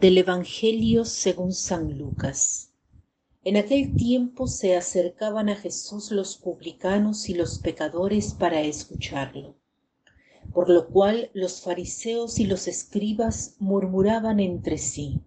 Del Evangelio según San Lucas. En aquel tiempo se acercaban a Jesús los publicanos y los pecadores para escucharlo, por lo cual los fariseos y los escribas murmuraban entre sí,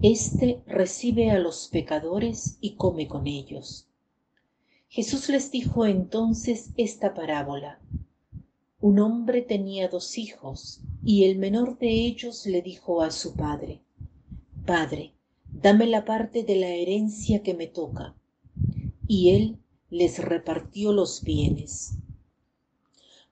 Este recibe a los pecadores y come con ellos. Jesús les dijo entonces esta parábola. Un hombre tenía dos hijos, y el menor de ellos le dijo a su padre, Padre, dame la parte de la herencia que me toca. Y él les repartió los bienes.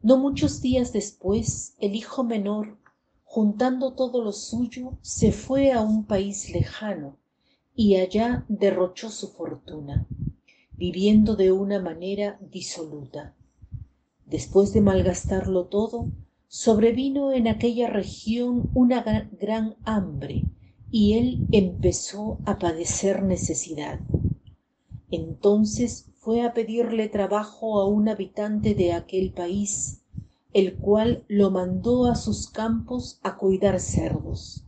No muchos días después, el hijo menor, juntando todo lo suyo, se fue a un país lejano, y allá derrochó su fortuna, viviendo de una manera disoluta Después de malgastarlo todo, sobrevino en aquella región una gran hambre y él empezó a padecer necesidad. Entonces fue a pedirle trabajo a un habitante de aquel país, el cual lo mandó a sus campos a cuidar cerdos.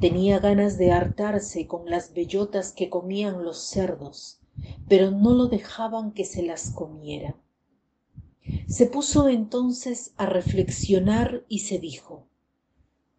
Tenía ganas de hartarse con las bellotas que comían los cerdos, pero no lo dejaban que se las comiera. Se puso entonces a reflexionar y se dijo,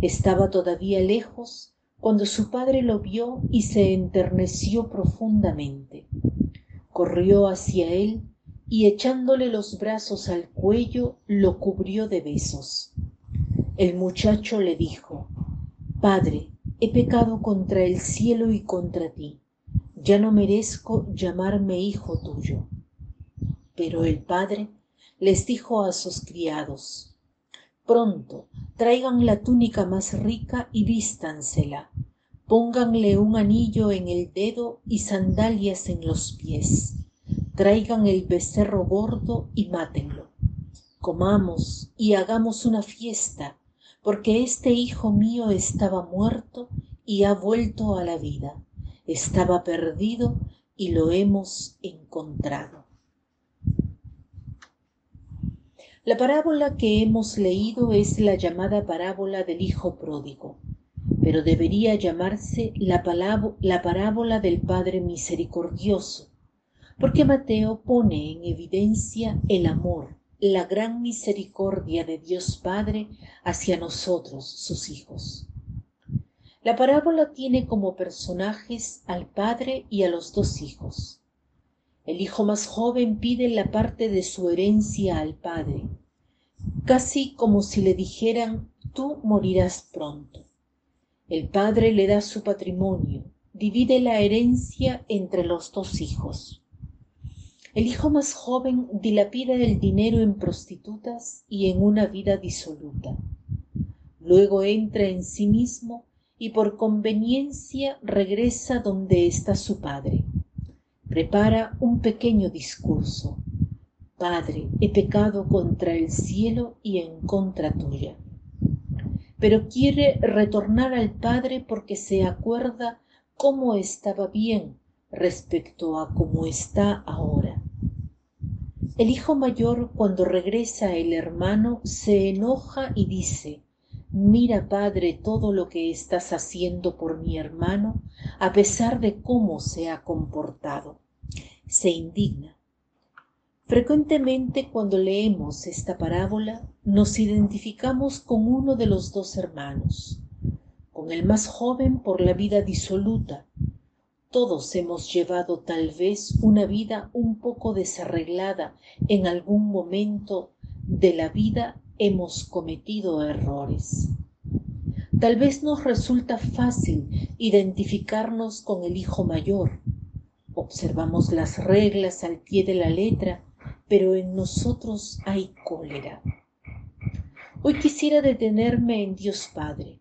estaba todavía lejos cuando su padre lo vio y se enterneció profundamente. Corrió hacia él y echándole los brazos al cuello lo cubrió de besos. El muchacho le dijo padre he pecado contra el cielo y contra ti. Ya no merezco llamarme hijo tuyo. Pero el padre les dijo a sus criados pronto traigan la túnica más rica y vístansela. Pónganle un anillo en el dedo y sandalias en los pies. Traigan el becerro gordo y mátenlo. Comamos y hagamos una fiesta porque este hijo mío estaba muerto y ha vuelto a la vida. Estaba perdido y lo hemos encontrado La parábola que hemos leído es la llamada parábola del Hijo Pródigo, pero debería llamarse la, la parábola del Padre Misericordioso, porque Mateo pone en evidencia el amor, la gran misericordia de Dios Padre hacia nosotros, sus hijos. La parábola tiene como personajes al padre y a los dos hijos. El hijo más joven pide la parte de su herencia al padre, casi como si le dijeran tú morirás pronto. El padre le da su patrimonio, divide la herencia entre los dos hijos. El hijo más joven dilapida el dinero en prostitutas y en una vida disoluta. Luego entra en sí mismo y por conveniencia regresa donde está su padre. Prepara un pequeño discurso. Padre, he pecado contra el cielo y en contra tuya. Pero quiere retornar al Padre porque se acuerda cómo estaba bien respecto a cómo está ahora. El hijo mayor, cuando regresa el hermano, se enoja y dice, Mira, Padre, todo lo que estás haciendo por mi hermano, a pesar de cómo se ha comportado. Se indigna. Frecuentemente cuando leemos esta parábola nos identificamos con uno de los dos hermanos, con el más joven por la vida disoluta. Todos hemos llevado tal vez una vida un poco desarreglada, en algún momento de la vida hemos cometido errores. Tal vez nos resulta fácil identificarnos con el hijo mayor. Observamos las reglas al pie de la letra pero en nosotros hay cólera. Hoy quisiera detenerme en Dios Padre.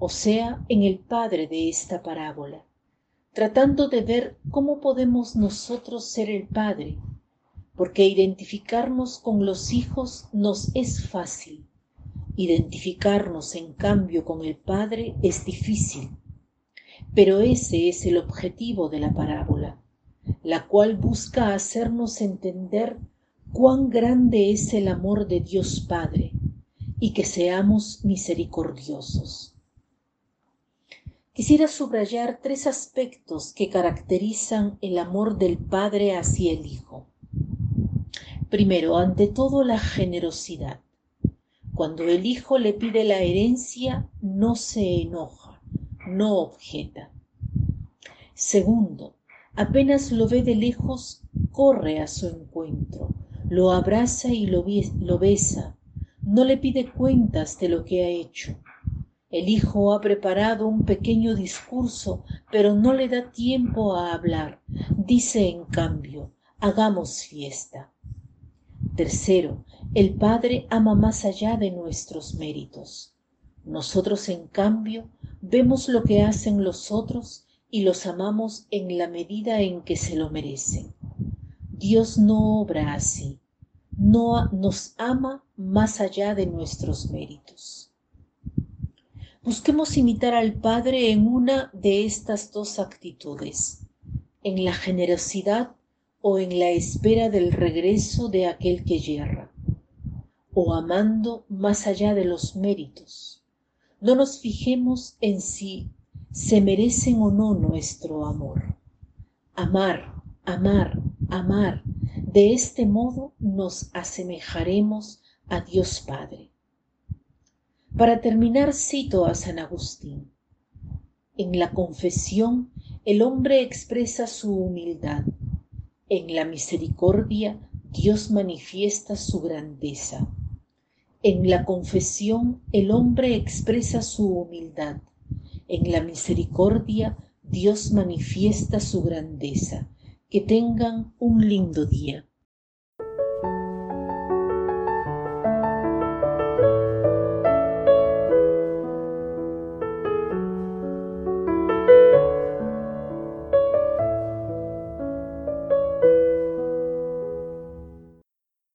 o sea, en el padre de esta parábola, tratando de ver cómo podemos nosotros ser el padre, porque identificarnos con los hijos nos es fácil, identificarnos en cambio con el padre es difícil. Pero ese es el objetivo de la parábola, la cual busca hacernos entender cuán grande es el amor de Dios Padre y que seamos misericordiosos. Quisiera subrayar tres aspectos que caracterizan el amor del Padre hacia el Hijo. Primero, ante todo, la generosidad. Cuando el Hijo le pide la herencia, no se enoja, no objeta. Segundo, apenas lo ve de lejos, corre a su encuentro, lo abraza y lo, besa, no le pide cuentas de lo que ha hecho. El hijo ha preparado un pequeño discurso, pero no le da tiempo a hablar. Dice en cambio, hagamos fiesta. Tercero, el Padre ama más allá de nuestros méritos. Nosotros, en cambio, vemos lo que hacen los otros y los amamos en la medida en que se lo merecen. Dios no obra así no nos ama más allá de nuestros méritos. Busquemos imitar al Padre en una de estas dos actitudes, en la generosidad o en la espera del regreso de aquel que yerra, o amando más allá de los méritos. No nos fijemos en si se merecen o no nuestro amor. Amar, amar, amar de este modo nos asemejaremos a Dios Padre. Para terminar cito a San Agustín. En la confesión el hombre expresa su humildad. En la misericordia Dios manifiesta su grandeza. En la confesión el hombre expresa su humildad. En la misericordia Dios manifiesta su grandeza que tengan un lindo día.